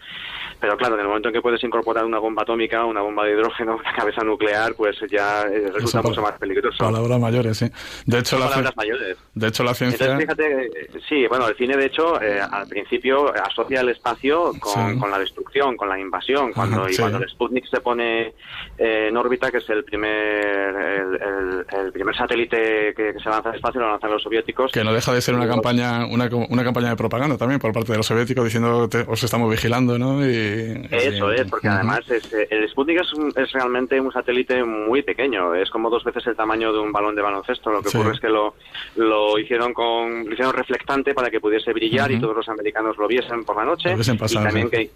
Pero claro, en el momento en que puedes incorporar una bomba atómica, una bomba de hidrógeno, una cabeza nuclear, pues ya eh, resulta mucho más peligroso. Palabras mayores, sí. De hecho, la palabras mayores. De hecho, la ciencia... Entonces, fíjate, sí, bueno, el cine, de hecho, eh, al principio asocia el espacio con, con, la destrucción, con la invasión. Cuando, y cuando el Sputnik se pone eh, en órbita, que es el primer el, el, primer satélite que, se lanza al espacio, lo lanzan los soviéticos. Que no deja de ser una campaña una, una campaña de propaganda también por parte de los soviéticos diciendo os estamos vigilando, ¿no? Y eso es, porque además eh, el Sputnik es, es, realmente un satélite muy pequeño, es como dos veces el tamaño de un balón de baloncesto. Lo que ocurre es que lo, lo hicieron con lo hicieron reflectante para que pudiese brillar y todos los americanos lo viesen por la noche. Y también que,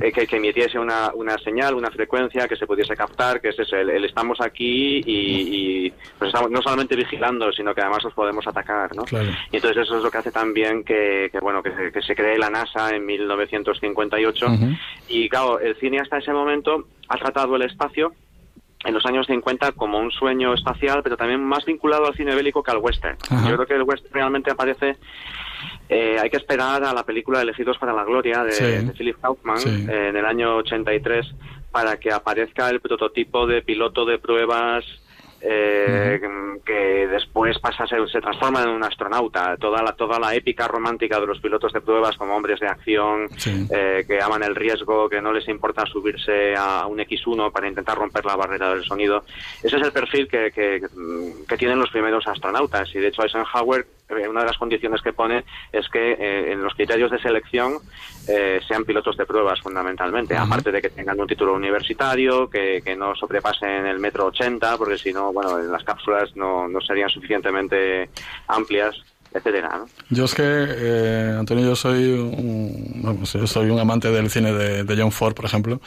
eh, que, que, emitiese una, una señal, una frecuencia que se pudiese captar, que es ese, el, estamos aquí y, pues estamos no solamente vigilando, sino que además os podemos atacar, ¿no? Y entonces eso es lo que hace también que, que bueno, que, que se cree la NASA en 1958 y claro, el cine hasta ese momento ha tratado el espacio en los años 50 como un sueño espacial, pero también más vinculado al cine bélico que al western. Yo creo que el western realmente aparece, eh, hay que esperar a la película Elegidos para la Gloria de, Philip Kaufman en el año 83 para que aparezca el prototipo de piloto de pruebas eh, que después pasa a ser, se transforma en un astronauta. Toda la, toda la épica romántica de los pilotos de pruebas como hombres de acción eh, que aman el riesgo, que no les importa subirse a un X1 para intentar romper la barrera del sonido. Ese es el perfil que, que, que tienen los primeros astronautas y de hecho Eisenhower una de las condiciones que pone es que eh, en los criterios de selección eh, sean pilotos de pruebas fundamentalmente, aparte de que tengan un título universitario, que, que no sobrepasen el metro ochenta, porque si no, bueno, las cápsulas no, no serían suficientemente amplias etcétera. Yo es que, eh, Antonio, yo soy un, yo soy un amante del cine de, John Ford, por ejemplo,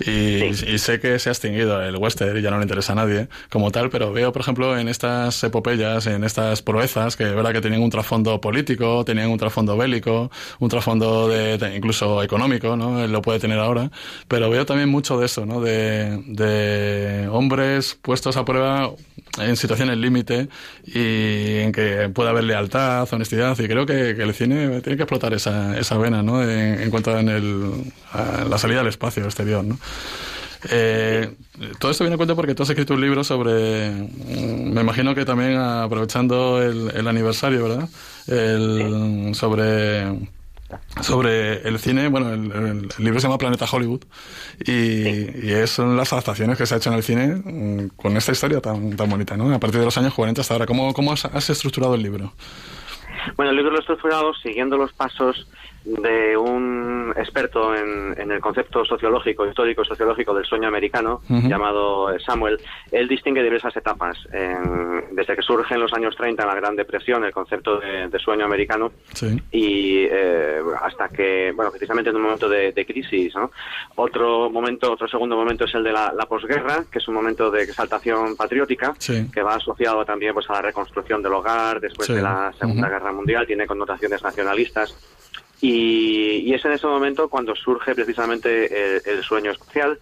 y, sé que se ha extinguido el western y ya no le interesa a nadie como tal, pero veo, por ejemplo, en estas epopeyas, en estas proezas, que es verdad que tenían un trasfondo político, tenían un trasfondo bélico, un trasfondo de, incluso económico, ¿no? Él lo puede tener ahora, pero veo también mucho de eso, ¿no? De, de hombres puestos a prueba en situaciones límite y en que pueda haber lealtad, honestidad y creo que, el cine tiene que explotar esa, esa vena ¿no? en, cuanto a, la salida al espacio exterior. ¿no? Eh, todo esto viene a cuenta porque tú has escrito un libro sobre, me imagino que también aprovechando el, aniversario, ¿verdad? El, sobre sobre el cine, bueno, el, libro se llama Planeta Hollywood y, y, son las adaptaciones que se ha hecho en el cine mm, con esta historia tan, tan bonita, ¿no? A partir de los años 40 hasta ahora. ¿Cómo, cómo has, estructurado el libro? Bueno, el libro lo he estructurado siguiendo los pasos de un experto en, el concepto sociológico, histórico sociológico del sueño americano, llamado Samuel. Él distingue diversas etapas. desde que surge en los años 30 la Gran Depresión el concepto de, sueño americano y eh, hasta que, bueno, precisamente en un momento de, crisis. Otro momento, otro segundo momento es el de la, posguerra, que es un momento de exaltación patriótica, que va asociado también pues, a la reconstrucción del hogar después de la Segunda Guerra Mundial, tiene connotaciones nacionalistas. Y, es en ese momento cuando surge precisamente el, sueño espacial.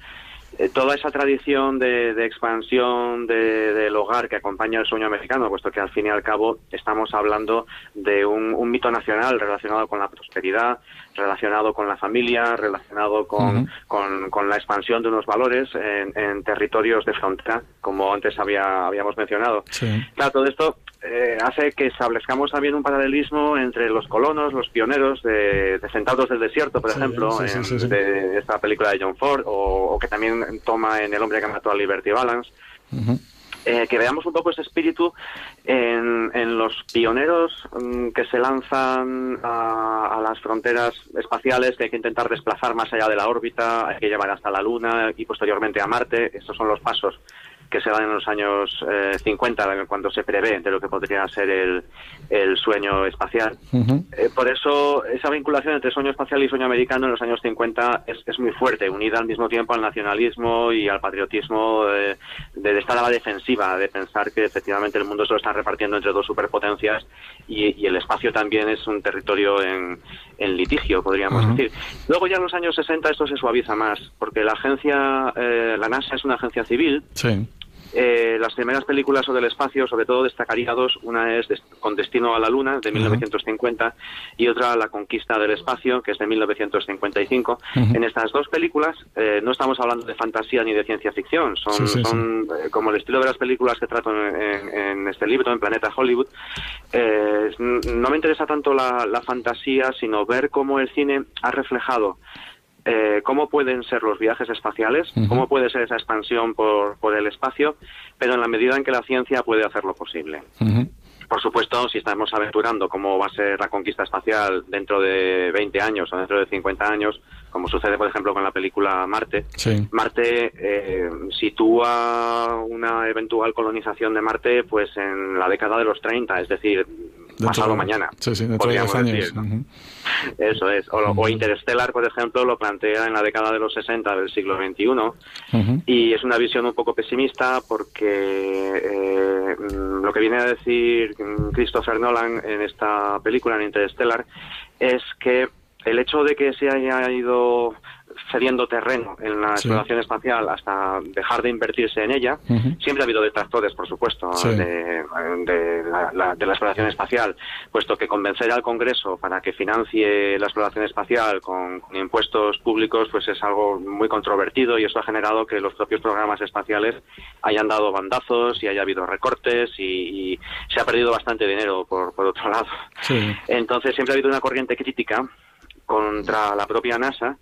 Eh, toda esa tradición de, expansión del hogar que acompaña el sueño americano, puesto que al fin y al cabo estamos hablando de un, mito nacional relacionado con la prosperidad, relacionado con la familia, relacionado con, con, la expansión de unos valores en, territorios de frontera, como antes había, habíamos mencionado. Claro, todo esto eh, hace que establezcamos también un paralelismo entre los colonos, los pioneros de, de Sentados del Desierto, por ejemplo, en, de esta película de John Ford, o, que también toma en El hombre que mató a Liberty Balance. Eh, que veamos un poco ese espíritu en, en los pioneros mm, que se lanzan a, a, las fronteras espaciales, que hay que intentar desplazar más allá de la órbita, hay que llevar hasta la Luna y posteriormente a Marte. Estos son los pasos que se dan en los años eh, 50, cuando se prevé de lo que podría ser el, el sueño espacial. Eh, por eso, esa vinculación entre sueño espacial y sueño americano en los años 50 es, es muy fuerte, unida al mismo tiempo al nacionalismo y al patriotismo de, de, estar a la defensiva, de pensar que efectivamente el mundo se lo está repartiendo entre dos superpotencias y, y el espacio también es un territorio en, en litigio, podríamos decir. Luego ya en los años 60 esto se suaviza más, porque la agencia, eh, la NASA es una agencia civil. Sí eh, las primeras películas sobre el espacio, sobre todo destacaría dos. Una es Con Destino a la Luna, de 1950, y otra La Conquista del Espacio, que es de 1955. En estas dos películas eh, no estamos hablando de fantasía ni de ciencia ficción, son, son eh, como el estilo de las películas que trato en, este libro, en Planeta Hollywood. no me interesa tanto la, la fantasía, sino ver cómo el cine ha reflejado eh, cómo pueden ser los viajes espaciales, cómo puede ser esa expansión por, por, el espacio, pero en la medida en que la ciencia puede hacerlo posible. Por supuesto, si estamos aventurando cómo va a ser la conquista espacial dentro de 20 años o dentro de 50 años, como sucede, por ejemplo, con la película Marte, Marte eh, sitúa una eventual colonización de Marte pues en la década de los 30, es decir, pasado mañana. Sí, sí, dentro de años. Eso es. O, Interstellar, por ejemplo, lo plantea en la década de los 60 del siglo XXI y es una visión un poco pesimista porque eh, lo que viene a decir Christopher Nolan en esta película, en Interstellar, es que el hecho de que se haya ido cediendo terreno en la exploración espacial hasta dejar de invertirse en ella. Siempre ha habido detractores, por supuesto, de, la, exploración espacial, puesto que convencer al Congreso para que financie la exploración espacial con, impuestos públicos pues es algo muy controvertido y eso ha generado que los propios programas espaciales hayan dado bandazos y haya habido recortes y, se ha perdido bastante dinero por, por otro lado. Entonces siempre ha habido una corriente crítica contra la propia NASA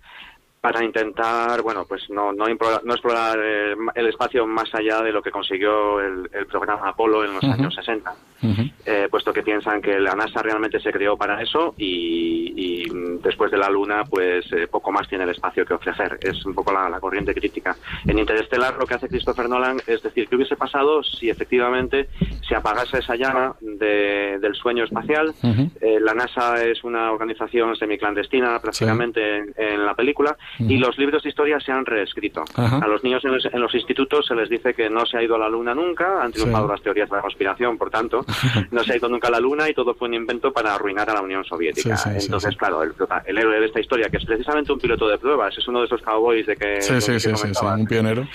para intentar, bueno, pues no, no, no explorar el, espacio más allá de lo que consiguió el, programa Apolo en los años 60, eh, puesto que piensan que la NASA realmente se creó para eso y, después de la Luna, pues eh, poco más tiene el espacio que ofrecer. Es un poco la, corriente crítica. En Interestelar lo que hace Christopher Nolan es decir, ¿qué hubiese pasado si efectivamente se apagase esa llama del sueño espacial? Eh, la NASA es una organización semiclandestina prácticamente en la película y los libros de historia se han reescrito. A los niños en los, institutos se les dice que no se ha ido a la Luna nunca, han triunfado las teorías de la conspiración, por tanto, no se ha ido nunca a la Luna y todo fue un invento para arruinar a la Unión Soviética. Entonces, claro, el, héroe de esta historia, que es precisamente un piloto de pruebas, es uno de esos cowboys de que... Sí, sí, sí, un pionero.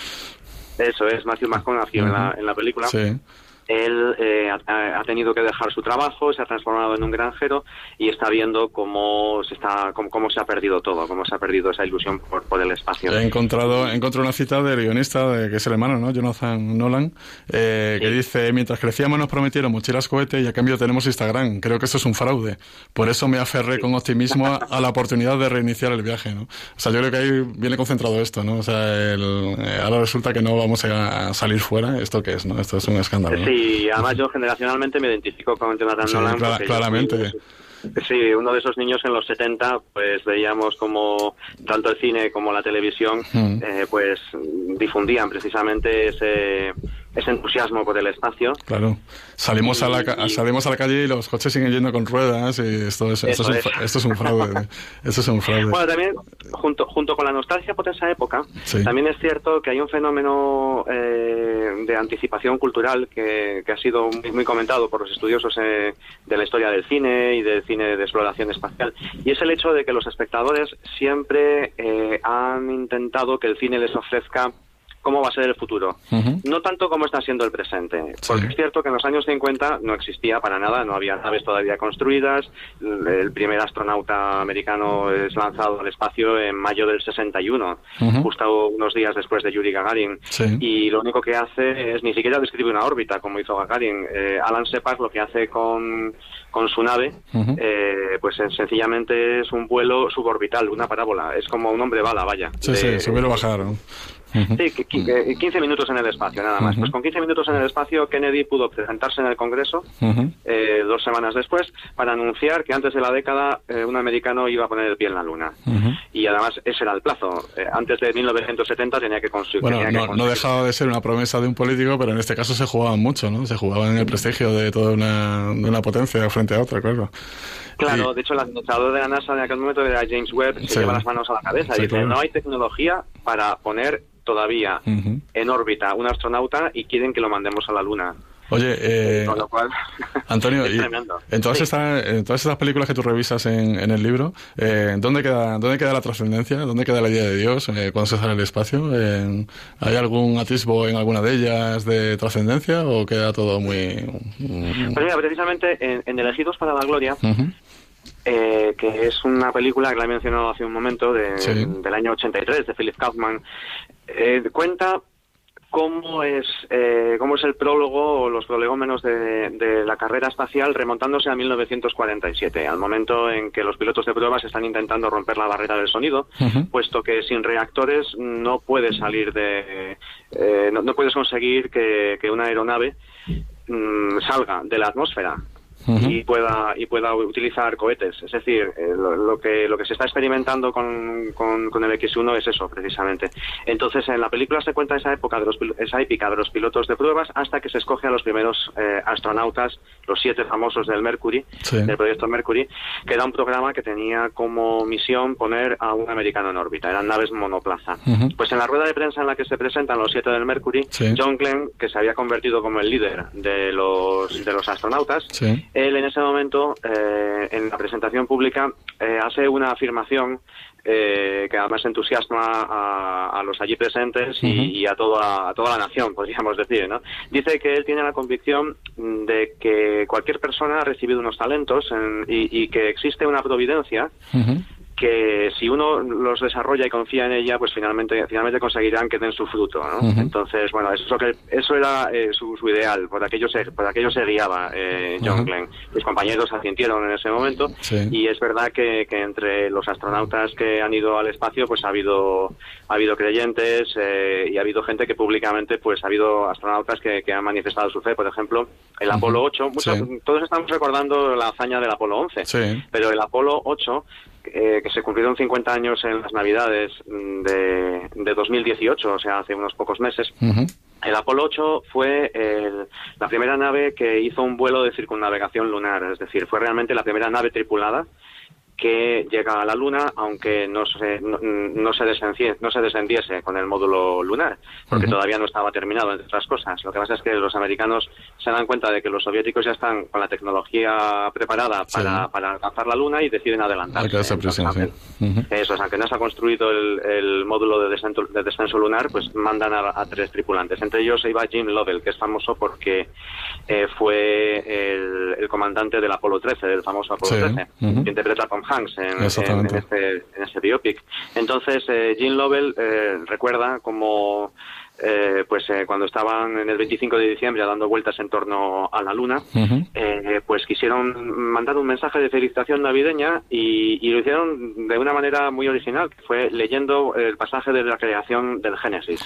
Eso es, Matthew McConaughey en, la, en la película. Sí él eh, ha, tenido que dejar su trabajo, se ha transformado en un granjero y está viendo cómo se está cómo, se ha perdido todo, cómo se ha perdido esa ilusión por, por el espacio. He encontrado, he encontrado una cita del guionista, de, que es el hermano, ¿no? Jonathan Nolan, eh, que dice, mientras crecíamos nos prometieron mochilas cohete y a cambio tenemos Instagram. Creo que eso es un fraude. Por eso me aferré con optimismo a, la oportunidad de reiniciar el viaje, ¿no? O sea, yo creo que ahí viene concentrado esto, ¿no? O sea, el, eh, ahora resulta que no vamos a salir fuera. ¿Esto qué es, no? Esto es un escándalo. Y además yo generacionalmente me identifico con Jonathan Nolan. claramente. Sí, uno de esos niños en los 70, pues veíamos como tanto el cine como la televisión, mm. eh, pues difundían precisamente ese ese entusiasmo por el espacio. Claro. Salimos, a la, salimos a la calle y los coches siguen yendo con ruedas y esto es, esto, es, un, esto es un fraude. esto es un fraude. Bueno, también, junto, junto con la nostalgia por esa época, también es cierto que hay un fenómeno eh, de anticipación cultural que, que, ha sido muy, comentado por los estudiosos eh, de la historia del cine y del cine de exploración espacial. Y es el hecho de que los espectadores siempre eh, han intentado que el cine les ofrezca cómo va a ser el futuro. No tanto como está siendo el presente. Porque es cierto que en los años 50 no existía para nada, no había naves todavía construidas. El primer astronauta americano es lanzado al espacio en mayo del 61, justo unos días después de Yuri Gagarin. Y lo único que hace es ni siquiera describe una órbita, como hizo Gagarin. Eh, Alan Separ lo que hace con, con su nave, eh, pues sencillamente es un vuelo suborbital, una parábola. Es como un hombre bala, vaya. Sí, sí, subir o bajar. Sí, 15 minutos en el espacio, nada más. Pues con 15 minutos en el espacio, Kennedy pudo presentarse en el Congreso eh, dos semanas después para anunciar que antes de la década eh, un americano iba a poner el pie en la Luna. Y además ese era el plazo. Eh, antes de 1970 tenía que construir. Bueno, no, no, dejaba de ser una promesa de un político, pero en este caso se jugaba mucho, ¿no? Se jugaba en el prestigio de toda una, una potencia frente a otra, claro. Claro, de hecho el administrador de la NASA en aquel momento era James Webb, se lleva las manos a la cabeza y dice, no hay tecnología para poner todavía en órbita un astronauta y quieren que lo mandemos a la Luna. Oye, eh, Antonio, en, todas estas, en todas estas películas que tú revisas en, en el libro, eh, ¿dónde, queda, ¿dónde queda la trascendencia? ¿Dónde queda la idea de Dios eh, cuando se sale al espacio? ¿Hay algún atisbo en alguna de ellas de trascendencia o queda todo muy...? Pues mira, precisamente en, en Elegidos para la Gloria, eh, que es una película que la he mencionado hace un momento, de, del año 83, de Philip Kaufman, eh, cuenta cómo es, eh, cómo es el prólogo o los prolegómenos de, de, la carrera espacial remontándose a 1947, al momento en que los pilotos de pruebas están intentando romper la barrera del sonido, puesto que sin reactores no puedes salir de, no, no, puedes conseguir que, que una aeronave mm, salga de la atmósfera y pueda y pueda utilizar cohetes. Es decir, eh, lo, que lo que se está experimentando con, con, el X1 es eso, precisamente. Entonces, en la película se cuenta esa época de los, esa épica de los pilotos de pruebas hasta que se escoge a los primeros eh, astronautas, los siete famosos del Mercury, del proyecto Mercury, que era un programa que tenía como misión poner a un americano en órbita. Eran naves monoplaza. Pues en la rueda de prensa en la que se presentan los siete del Mercury, John Glenn, que se había convertido como el líder de los de los astronautas, él en ese momento, eh, en la presentación pública, eh, hace una afirmación eh, que además entusiasma a, los allí presentes y, a, toda, a toda la nación, podríamos decir. ¿no? Dice que él tiene la convicción de que cualquier persona ha recibido unos talentos y, que existe una providencia que si uno los desarrolla y confía en ella, pues finalmente finalmente conseguirán que den su fruto. ¿no? Entonces, bueno, eso, que, eso era eh, su, su, ideal, por aquello se, por aquello se guiaba eh, John Glenn. Mis compañeros asintieron en ese momento y es verdad que, que, entre los astronautas que han ido al espacio, pues ha habido ha habido creyentes eh, y ha habido gente que públicamente, pues ha habido astronautas que, que han manifestado su fe. Por ejemplo, el Apolo 8, todos estamos recordando la hazaña del Apolo 11, pero el Apolo 8 eh, que se cumplieron 50 años en las Navidades mm, de, de 2018, o sea, hace unos pocos meses. El Apolo 8 fue la primera nave que hizo un vuelo de circunnavegación lunar, es decir, fue realmente la primera nave tripulada que llega a la Luna, aunque no se, no, se, descendiese, no se descendiese con el módulo lunar, porque todavía no estaba terminado, entre otras cosas. Lo que pasa es que los americanos se dan cuenta de que los soviéticos ya están con la tecnología preparada para, para alcanzar la Luna y deciden adelantarse. Eso es, aunque no se ha construido el, módulo de descenso, de descenso, lunar, pues mandan a, tres tripulantes. Entre ellos iba Jim Lovell, que es famoso porque eh, fue el, comandante del Apolo 13, del famoso Apolo 13, que interpreta con Hanks en, en, este, en este biopic. Entonces, eh, Gene Lovell eh, recuerda como eh, pues eh, cuando estaban en el 25 de diciembre dando vueltas en torno a la luna, eh, pues quisieron mandar un mensaje de felicitación navideña y, y, lo hicieron de una manera muy original, que fue leyendo el pasaje de la creación del Génesis.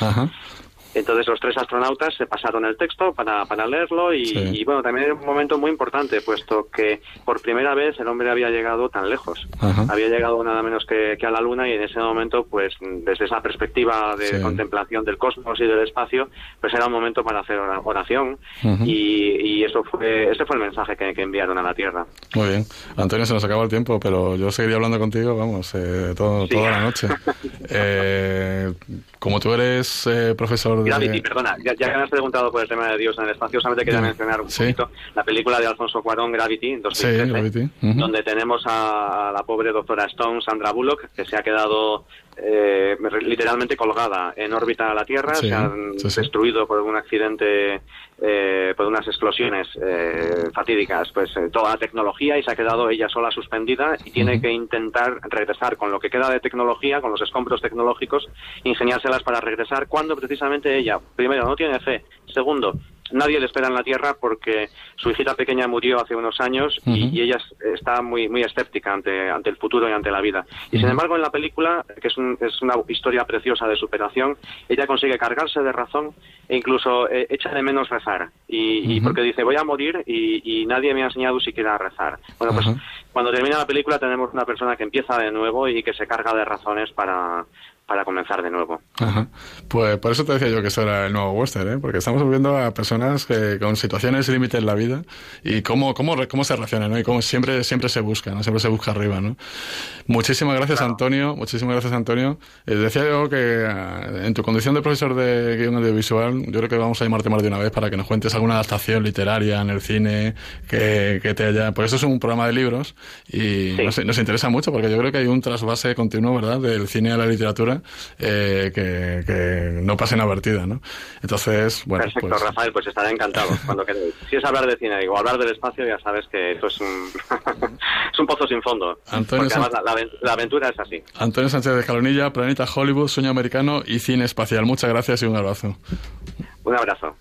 Entonces los tres astronautas se pasaron el texto para, para leerlo y, bueno, también era un momento muy importante, puesto que por primera vez el hombre había llegado tan lejos. Había llegado nada menos que, a la Luna y en ese momento, pues desde esa perspectiva de contemplación del cosmos y del espacio, pues era un momento para hacer oración y, eso fue, ese fue el mensaje que, enviaron a la Tierra. Muy bien. Antonio, se nos acaba el tiempo, pero yo seguiría hablando contigo, vamos, eh, todo, toda la noche. eh, como tú eres eh, profesor de... Gravity, perdona, ya, que me has preguntado por el tema de Dios en el espacio, solamente quería mencionar un poquito la película de Alfonso Cuarón, Gravity, en 2013, donde tenemos a, la pobre doctora Stone, Sandra Bullock, que se ha quedado eh, literalmente colgada en órbita a la Tierra, se han destruido por un accidente, eh, por unas explosiones eh, fatídicas, pues toda la tecnología y se ha quedado ella sola suspendida y tiene que intentar regresar con lo que queda de tecnología, con los escombros tecnológicos, ingeniárselas para regresar cuando precisamente ella, primero, no tiene fe, segundo, nadie le espera en la Tierra porque su hijita pequeña murió hace unos años y, ella está muy muy escéptica ante, ante el futuro y ante la vida. Y sin embargo en la película, que es, es una historia preciosa de superación, ella consigue cargarse de razón e incluso eh, echa de menos rezar. Y, porque dice, voy a morir y, nadie me ha enseñado siquiera a rezar. Bueno, pues cuando termina la película tenemos una persona que empieza de nuevo y que se carga de razones para, para comenzar de nuevo. Ajá. Pues por eso te decía yo que eso era el nuevo western, ¿eh? porque estamos viendo a personas que con situaciones límites en la vida y cómo, cómo, cómo se reaccionan, ¿no? Y cómo siempre, siempre se busca, ¿no? Siempre se busca arriba, ¿no? Muchísimas gracias, Antonio. Muchísimas gracias, Antonio. Eh, decía yo que eh, en tu condición de profesor de guion audiovisual, yo creo que vamos a llamarte más de una vez para que nos cuentes alguna adaptación literaria en el cine que, que te haya... Pues eso es un programa de libros y nos, nos interesa mucho porque yo creo que hay un trasvase continuo, ¿verdad?, del cine a la literatura eh, que, no pase inadvertida, ¿no? Entonces, bueno. Perfecto, pues Rafael, pues estaré encantado cuando queréis. Si es hablar de cine o hablar del espacio, ya sabes que esto es un, es un pozo sin fondo. Antonio porque además la, aventura es así. Antonio Sánchez de Escalonilla, Planeta Hollywood, Sueño Americano y Cine Espacial. Muchas gracias y un abrazo. Un abrazo.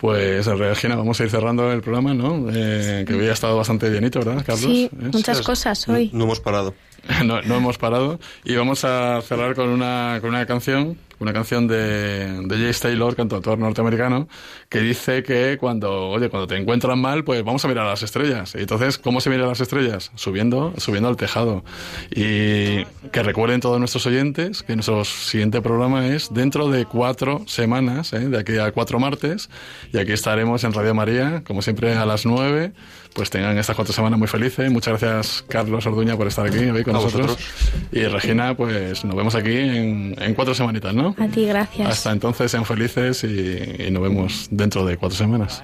Pues Regina, vamos a ir cerrando el programa, ¿no? Eh, que hoy ha estado bastante llenito, ¿verdad, Carlos? Sí, muchas cosas hoy. no hemos parado. no, no hemos parado. Y vamos a cerrar con una, con una canción una canción de, de Jace Taylor, cantautor norteamericano, que dice que cuando, oye, cuando te encuentran mal, pues vamos a mirar a las estrellas. Y entonces, ¿cómo se mira a las estrellas? Subiendo, subiendo al tejado. Y que recuerden todos nuestros oyentes que nuestro siguiente programa es dentro de cuatro semanas, ¿eh? de aquí a cuatro martes, y aquí estaremos en Radio María, como siempre, a las nueve. Pues tengan estas cuatro semanas muy felices. Muchas gracias, Carlos Orduña, por estar aquí hoy con nosotros. Y Regina, pues nos vemos aquí en, en cuatro semanitas, ¿no? A ti, gracias. Hasta entonces, sean felices y, nos vemos dentro de cuatro semanas.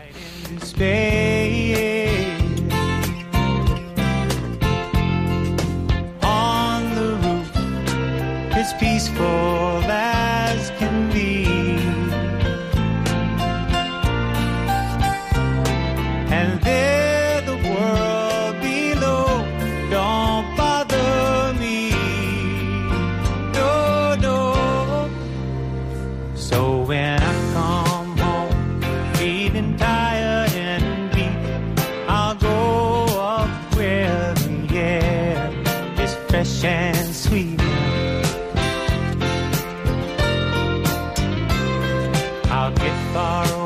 fresh and sweet. I'll get far away.